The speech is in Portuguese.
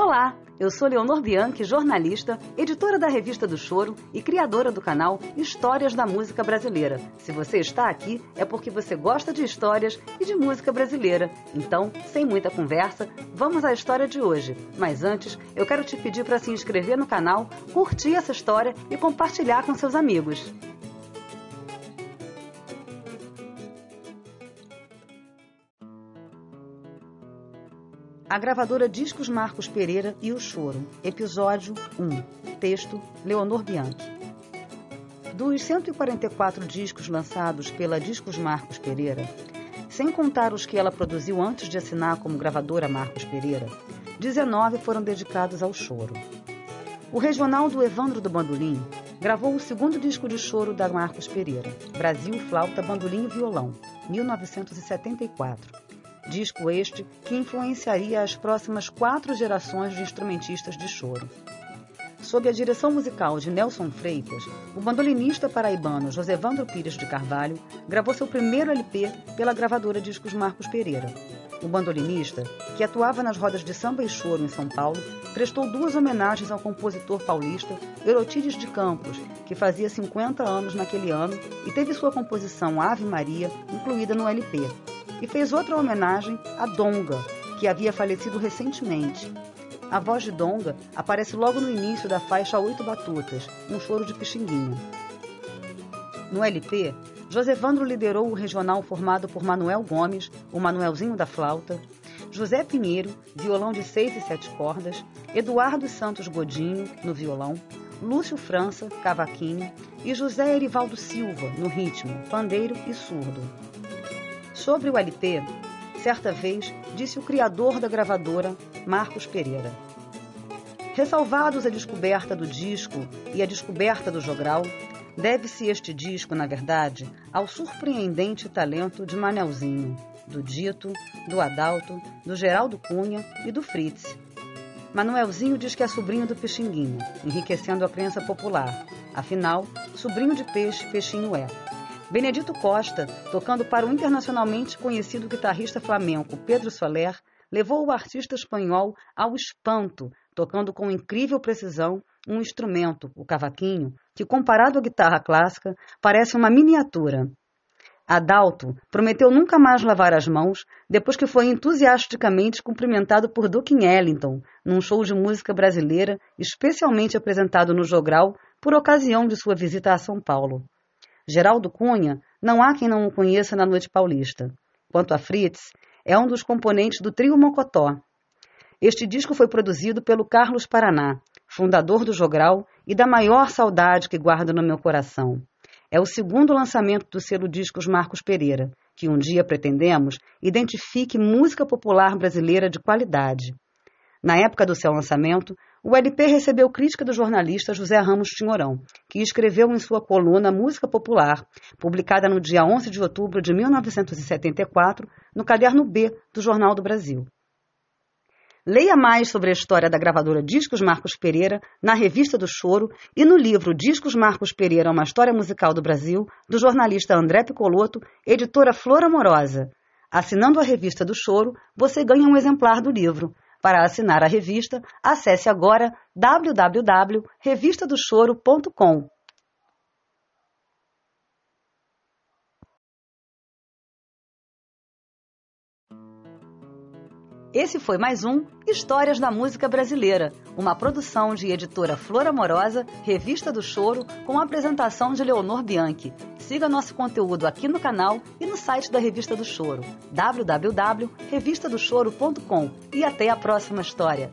Olá, eu sou Leonor Bianchi, jornalista, editora da Revista do Choro e criadora do canal Histórias da Música Brasileira. Se você está aqui, é porque você gosta de histórias e de música brasileira. Então, sem muita conversa, vamos à história de hoje. Mas antes, eu quero te pedir para se inscrever no canal, curtir essa história e compartilhar com seus amigos. A gravadora Discos Marcos Pereira e o Choro. Episódio 1. Texto Leonor Bianchi. Dos 144 discos lançados pela Discos Marcos Pereira, sem contar os que ela produziu antes de assinar como gravadora Marcos Pereira, 19 foram dedicados ao choro. O regional do Evandro do Bandolim gravou o segundo disco de choro da Marcos Pereira, Brasil, Flauta, Bandolim e Violão, 1974 disco este que influenciaria as próximas quatro gerações de instrumentistas de choro. Sob a direção musical de Nelson Freitas, o bandolinista paraibano Josevandro Pires de Carvalho gravou seu primeiro LP pela gravadora Discos Marcos Pereira. O bandolinista, que atuava nas rodas de samba e choro em São Paulo, prestou duas homenagens ao compositor paulista Erotides de Campos, que fazia 50 anos naquele ano e teve sua composição Ave Maria incluída no LP, e fez outra homenagem a Donga, que havia falecido recentemente. A voz de Donga aparece logo no início da faixa Oito Batutas, um choro de Pixinguinha. No LP, Josevandro liderou o regional formado por Manuel Gomes, o Manuelzinho da flauta, José Pinheiro, violão de seis e sete cordas, Eduardo Santos Godinho, no violão, Lúcio França, cavaquinho, e José Erivaldo Silva, no ritmo, pandeiro e surdo. Sobre o LP, certa vez disse o criador da gravadora, Marcos Pereira. Ressalvados a descoberta do disco e a descoberta do jogral, deve-se este disco, na verdade, ao surpreendente talento de Manelzinho, do Dito, do Adalto, do Geraldo Cunha e do Fritz. Manuelzinho diz que é sobrinho do Peixinguinho, enriquecendo a crença popular. Afinal, sobrinho de peixe, peixinho é. Benedito Costa, tocando para o internacionalmente conhecido guitarrista flamenco Pedro Soler, levou o artista espanhol ao espanto, tocando com incrível precisão um instrumento, o cavaquinho, que comparado à guitarra clássica parece uma miniatura. Adalto prometeu nunca mais lavar as mãos depois que foi entusiasticamente cumprimentado por Duke Ellington num show de música brasileira especialmente apresentado no Jogral por ocasião de sua visita a São Paulo. Geraldo Cunha, não há quem não o conheça na noite paulista. Quanto a Fritz, é um dos componentes do trio Mocotó. Este disco foi produzido pelo Carlos Paraná, fundador do Jogral e da maior saudade que guardo no meu coração. É o segundo lançamento do selo Discos Marcos Pereira, que um dia pretendemos identifique música popular brasileira de qualidade. Na época do seu lançamento, o LP recebeu crítica do jornalista José Ramos Tinhorão, que escreveu em sua coluna Música Popular, publicada no dia 11 de outubro de 1974, no caderno B do Jornal do Brasil. Leia mais sobre a história da gravadora Discos Marcos Pereira na Revista do Choro e no livro Discos Marcos Pereira, uma história musical do Brasil, do jornalista André Picoloto, editora Flor Amorosa. Assinando a Revista do Choro, você ganha um exemplar do livro. Para assinar a revista, acesse agora www.revistadochoro.com. Esse foi mais um Histórias da Música Brasileira, uma produção de editora Flor Amorosa, Revista do Choro, com apresentação de Leonor Bianchi. Siga nosso conteúdo aqui no canal e no site da Revista do Choro, www.revistadochoro.com. E até a próxima história.